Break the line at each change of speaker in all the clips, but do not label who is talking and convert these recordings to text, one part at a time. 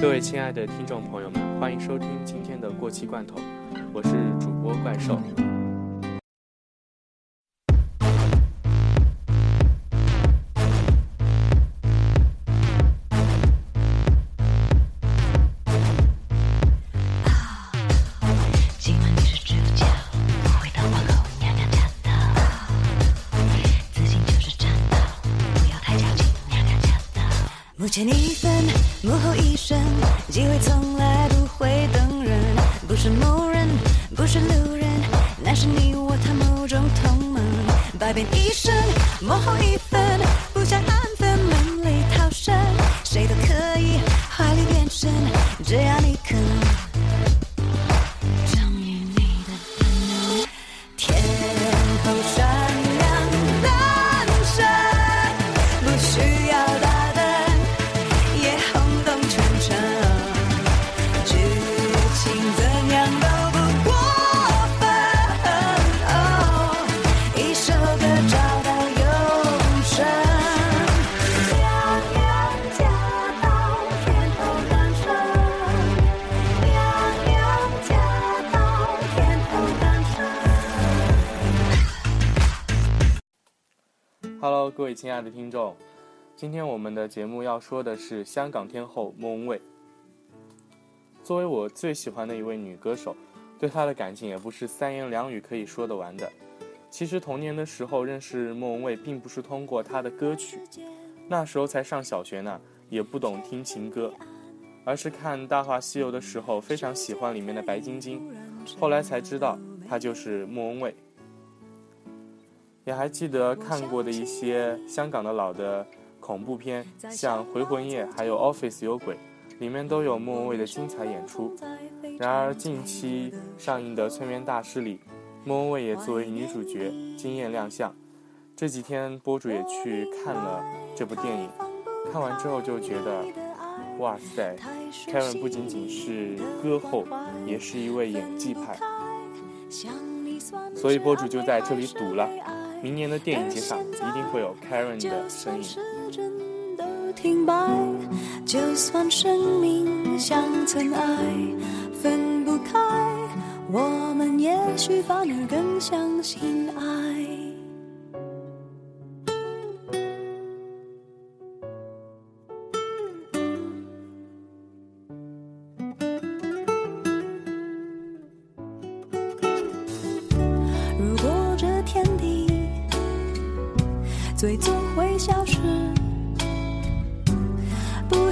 各位亲爱的听众朋友们，欢迎收听今天的过期罐头，我是主播怪兽。
今
各位亲爱的听众，今天我们的节目要说的是香港天后莫文蔚。作为我最喜欢的一位女歌手，对她的感情也不是三言两语可以说得完的。其实童年的时候认识莫文蔚，并不是通过她的歌曲，那时候才上小学呢，也不懂听情歌，而是看《大话西游》的时候非常喜欢里面的白晶晶，后来才知道她就是莫文蔚。也还记得看过的一些香港的老的恐怖片，像《回魂夜》还有《Office 有鬼》，里面都有莫文蔚的精彩演出。然而近期上映的《催眠大师》里，莫文蔚也作为女主角惊艳亮相。这几天博主也去看了这部电影，看完之后就觉得，哇塞，Karen 不仅仅是歌后，也是一位演技派。所以博主就在这里赌了，明年的电影节上一定会有 Karen 的身影。
停摆，就算生命像尘埃，分不开，我们也许反而更相信爱。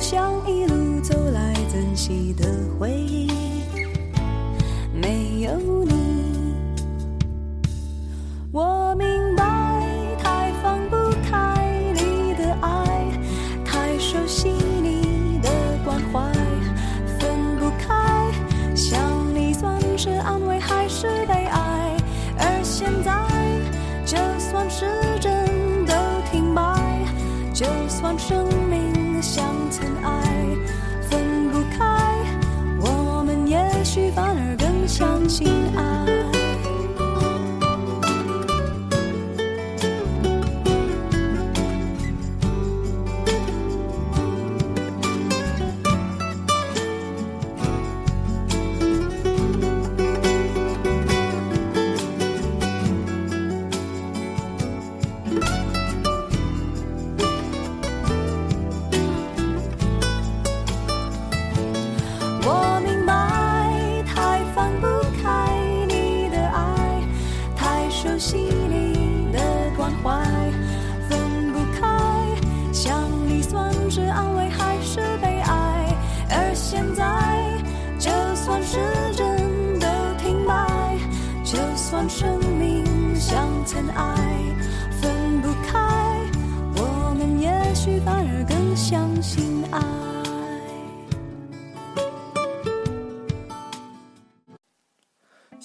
像一路走来珍惜的回忆，没有你，我明白太放不开你的爱，太熟悉你的关怀，分不开，想你算是安慰还是悲哀？而现在，就算时针都停摆，就算生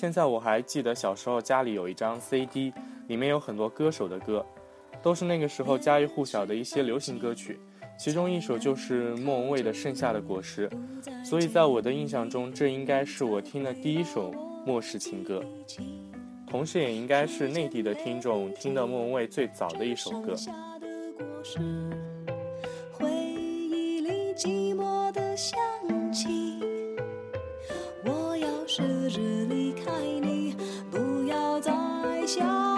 现在我
还记得小时候家里有一张 CD，里面有很多歌手的歌，都是那个时候家喻户晓的一些流行歌曲。其中一首就是莫文蔚的《盛夏的果实》，所以在我的印象中，这应该是我听的第一首末世情歌，同时也应该是内地的听众听的莫文蔚最早的一首歌。
回忆里寂寞的香气。着离开你，不要再想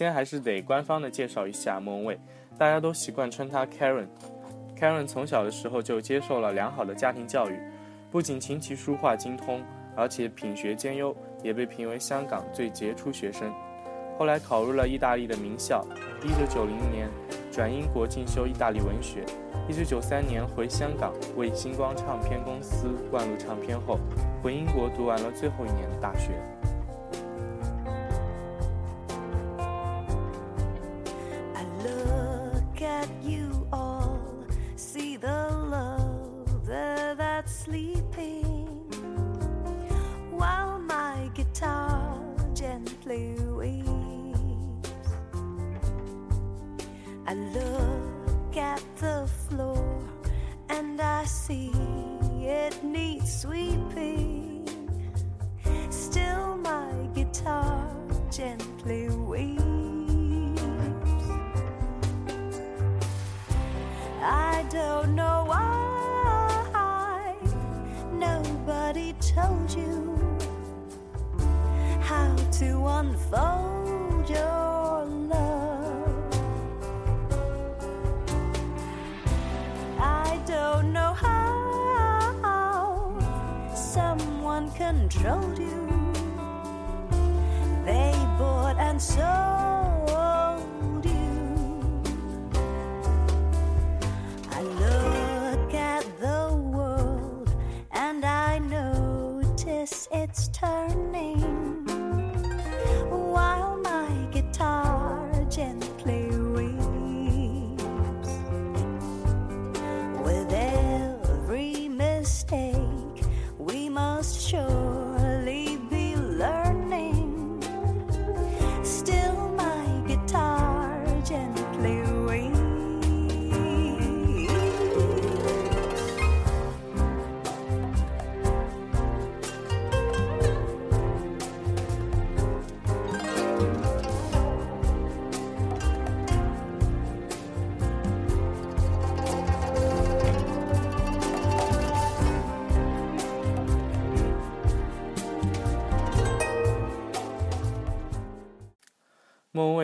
先还是得官方的介绍一下莫文蔚，大家都习惯称她 Karen。Karen 从小的时候就接受了良好的家庭教育，不仅琴棋书画精通，而且品学兼优，也被评为香港最杰出学生。后来考入了意大利的名校，1990年转英国进修意大利文学，1993年回香港为星光唱片公司灌录唱片后，回英国读完了最后一年的大学。
Sleeping, while my guitar gently weeps. I look at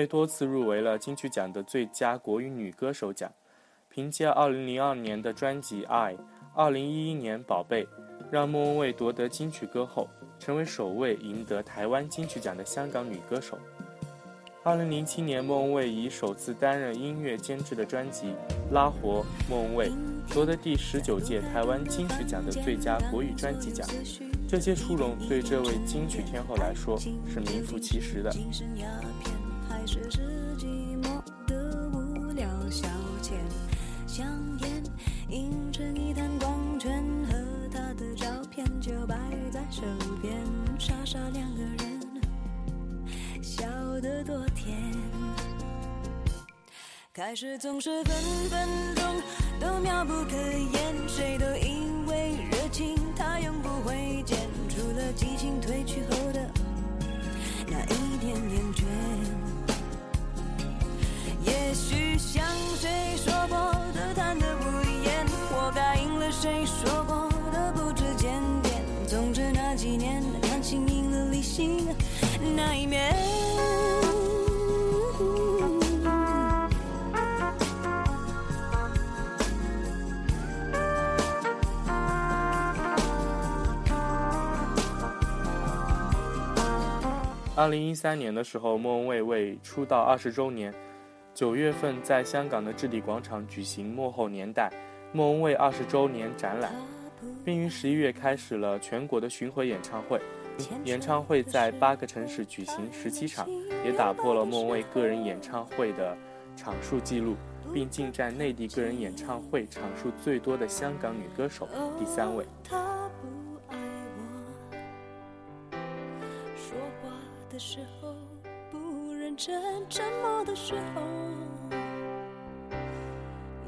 多次入围了金曲奖的最佳国语女歌手奖，凭借2002年的专辑《爱》，2011年《宝贝》，让莫文蔚夺得金曲歌后，成为首位赢得台湾金曲奖的香港女歌手。2007年，莫文蔚以首次担任音乐监制的专辑《拉活莫文蔚》，夺得第十九届台湾金曲奖的最佳国语专辑奖。这些殊荣对这位金曲天后来说是名副其实的。
是是寂寞的无聊消遣，香烟映成一滩光圈，和他的照片就摆在手边，傻傻两个人，笑得多甜。开始总是分分钟都妙不可言，谁都以为热情它永不会减，除了激情褪去后的那一点点倦。像谁说过的贪得无厌，活该应了谁说过的不知检点。总之那几年，感情赢了理想。心那一面。
二零一三年的时候，莫文蔚为出道二十周年，九月份在香港的置地广场举行幕后年代莫文蔚二十周年展览，并于十一月开始了全国的巡回演唱会。演唱会在八个城市举行十七场，也打破了莫文蔚个人演唱会的场数记录，并进占内地个人演唱会场数最多的香港女歌手第三位。
他不爱我，说话的时候真，沉默的时候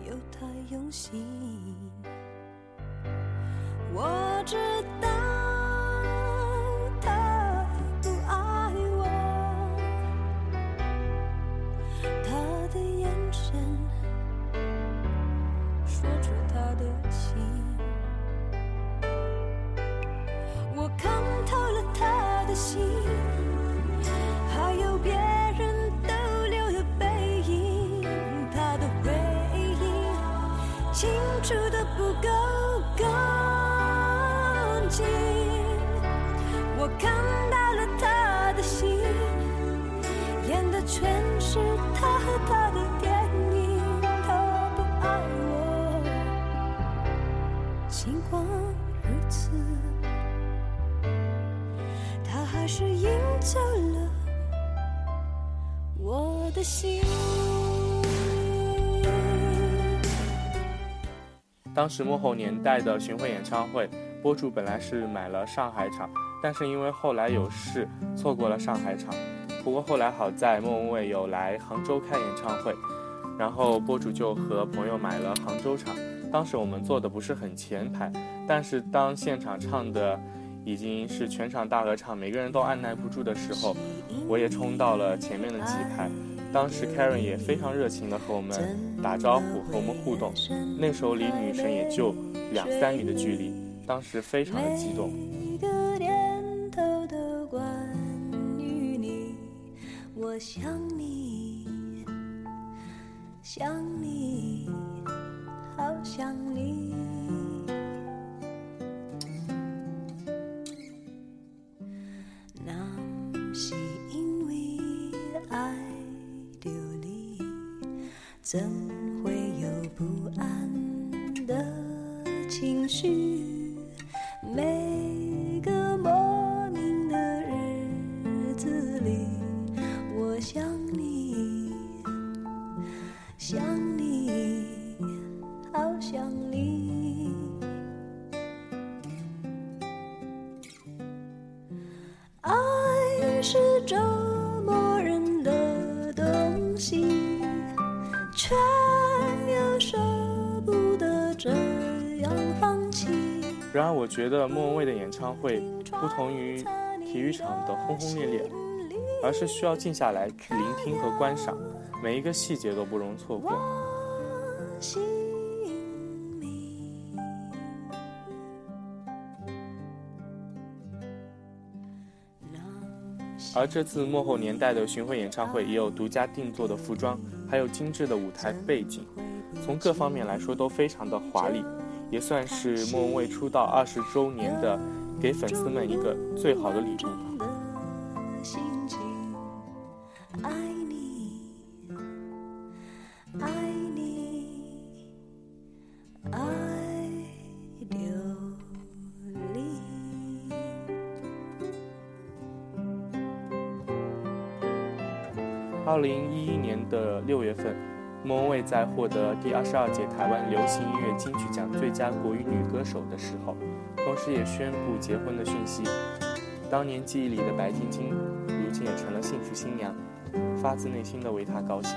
有太用心。处的不够干净。我
当时幕后年代的巡回演唱会，播主本来是买了上海场，但是因为后来有事错过了上海场。不过后来好在莫文蔚有来杭州开演唱会，然后播主就和朋友买了杭州场。当时我们坐的不是很前排，但是当现场唱的已经是全场大合唱，每个人都按耐不住的时候，我也冲到了前面的几排。当时 Karen 也非常热情的和我们打招呼，和我们互动。那时候离女神也就两三米的距离，当时非常的激动。
每个念头都关于你，我想你，想你，好想你。怎会有不安的情绪？
没觉得莫文蔚的演唱会不同于体育场的轰轰烈烈，而是需要静下来去聆听和观赏，每一个细节都不容错过。而这次幕后年代的巡回演唱会也有独家定做的服装，还有精致的舞台背景，从各方面来说都非常的华丽，也算是莫文蔚出道二十周年的给粉丝们一个最好的礼物吧。
心情，爱你，爱你，爱流离。
二零一一年的六月份，莫文蔚在获得第二十二届台湾流行音乐金曲奖最佳国语女歌手的时候，同时也宣布结婚的讯息。当年记忆里的白晶晶，如今也成了幸福新娘，发自内心的为她高兴。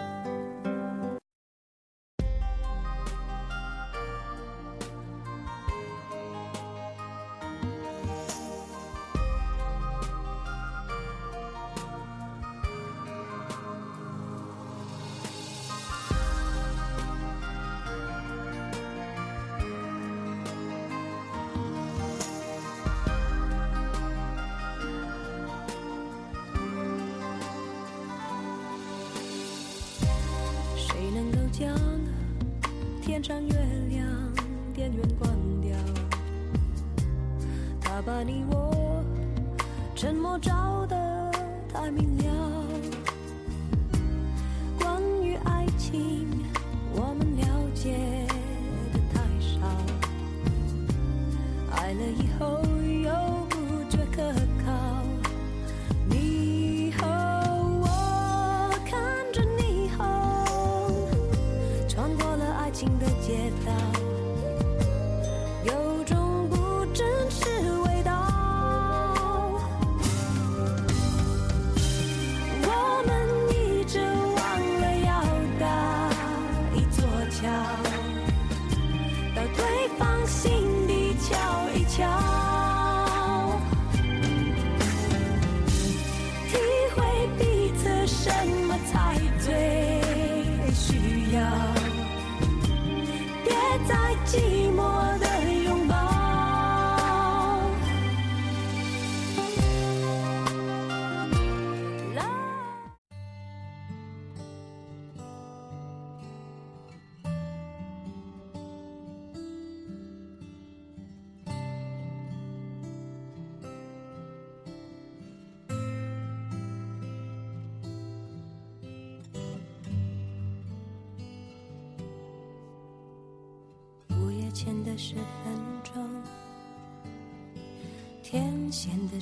天上月亮，电源关掉，他把你我沉默照得太明亮。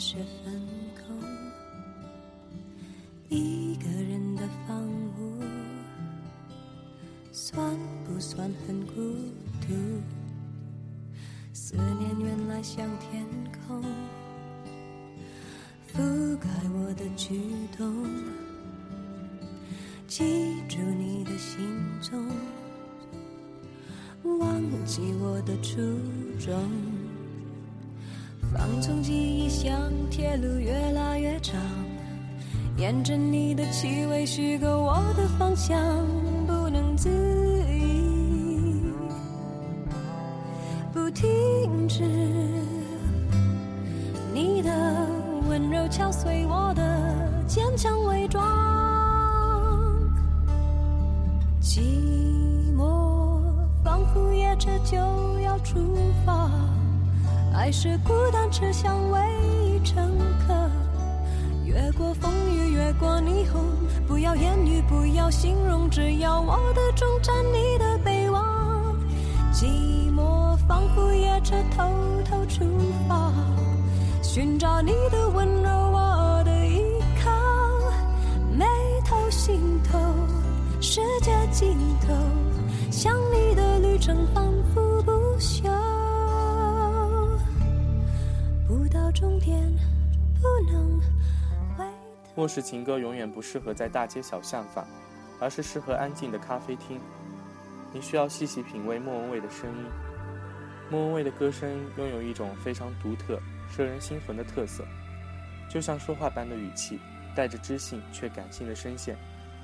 是分空。一个人的房屋，算不算很孤独？思念原来像天空，覆盖我的举动，记住你的行踪。忘记我的初衷，匆匆记忆像铁路越拉越长，沿着你的气味虚构我的方向，还是孤单车厢唯一乘客。越过风雨，越过霓虹，不要言语，不要形容，只要我的终站，你的北望。寂寞仿佛夜车偷偷出发，寻找你的温柔，我的依靠。眉头心头，世界尽头，想你的旅程反复
末世情歌永远不适合在大街小巷放，而是适合安静的咖啡厅。你需要细细品味莫文蔚的声音。莫文蔚的歌声拥有一种非常独特、摄人心魂的特色，就像说话般的语气，带着知性却感性的声线。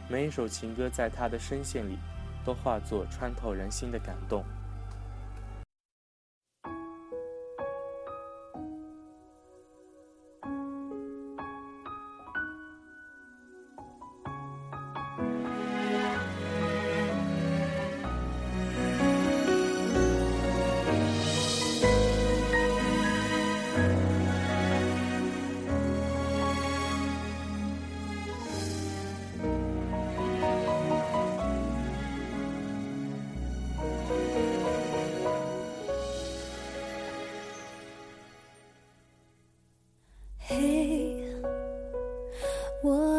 每一首情歌在她的声线里，都化作穿透人心的感动。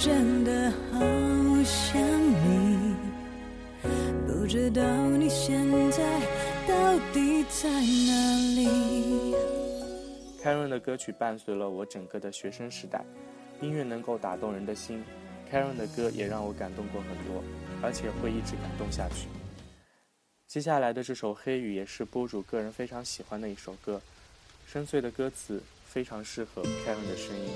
真的好想你，不知道你现在到底在哪里。
Karen 的歌曲伴随了我整个的学生时代，音乐能够打动人的心。Karen 的歌也让我感动过很多，而且会一直感动下去。接下来的这首《黑雨》也是播主个人非常喜欢的一首歌，深邃的歌词非常适合 Karen 的声音。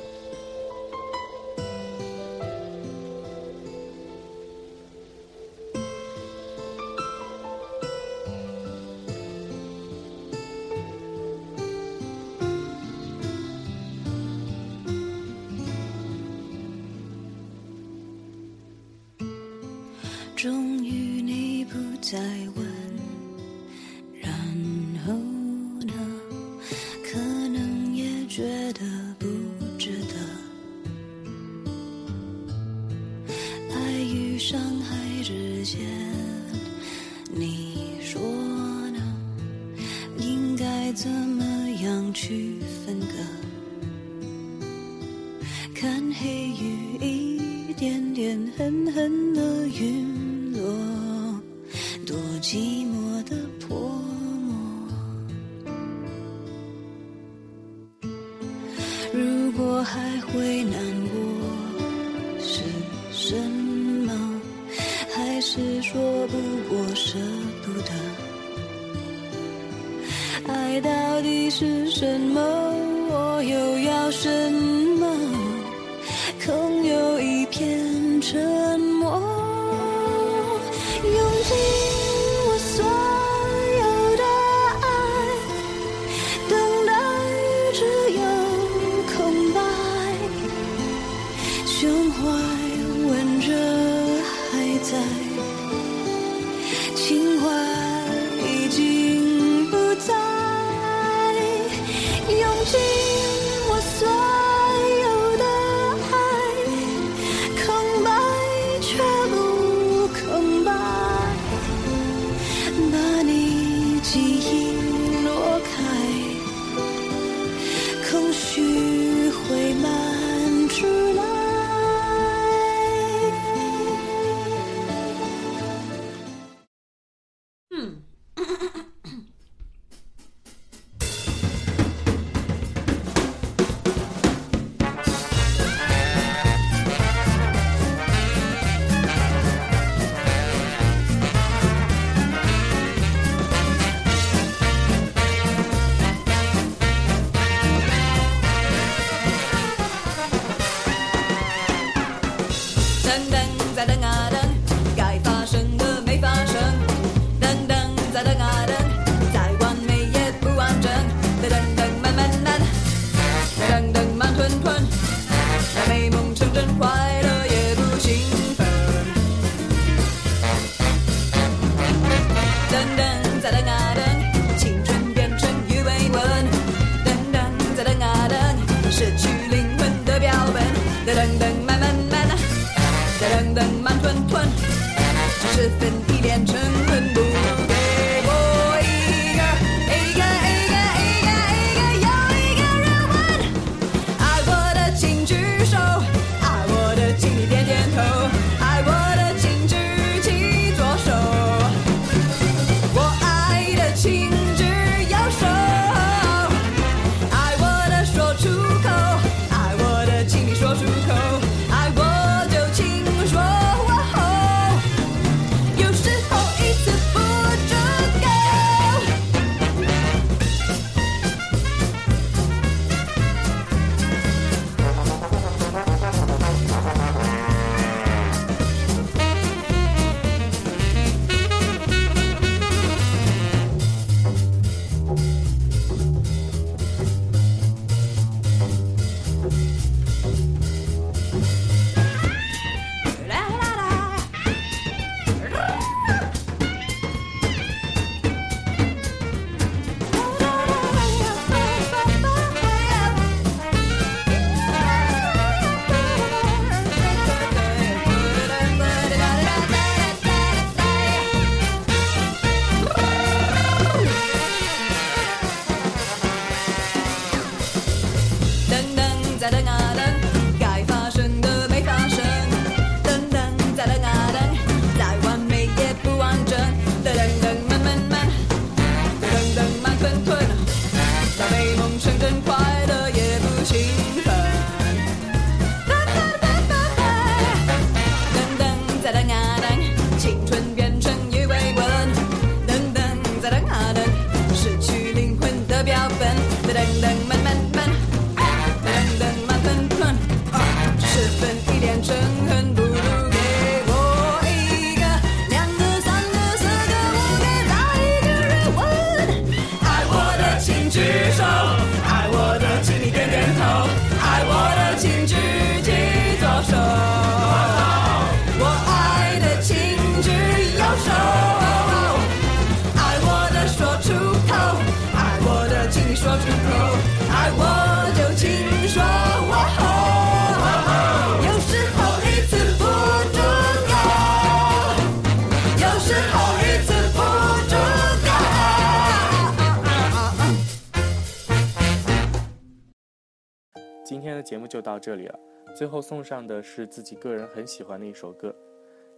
节目就到这里了最后送上的是自己个人很喜欢的一首歌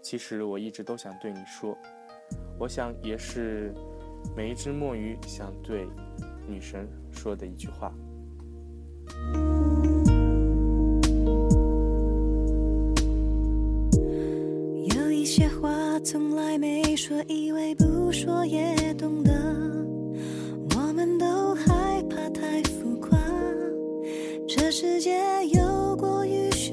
其实我一直都想对你说我想也是每一只墨鱼想对女神说的一句话。
有一些话从来没说以为不说也懂得我们都害怕太复这世界有过于虚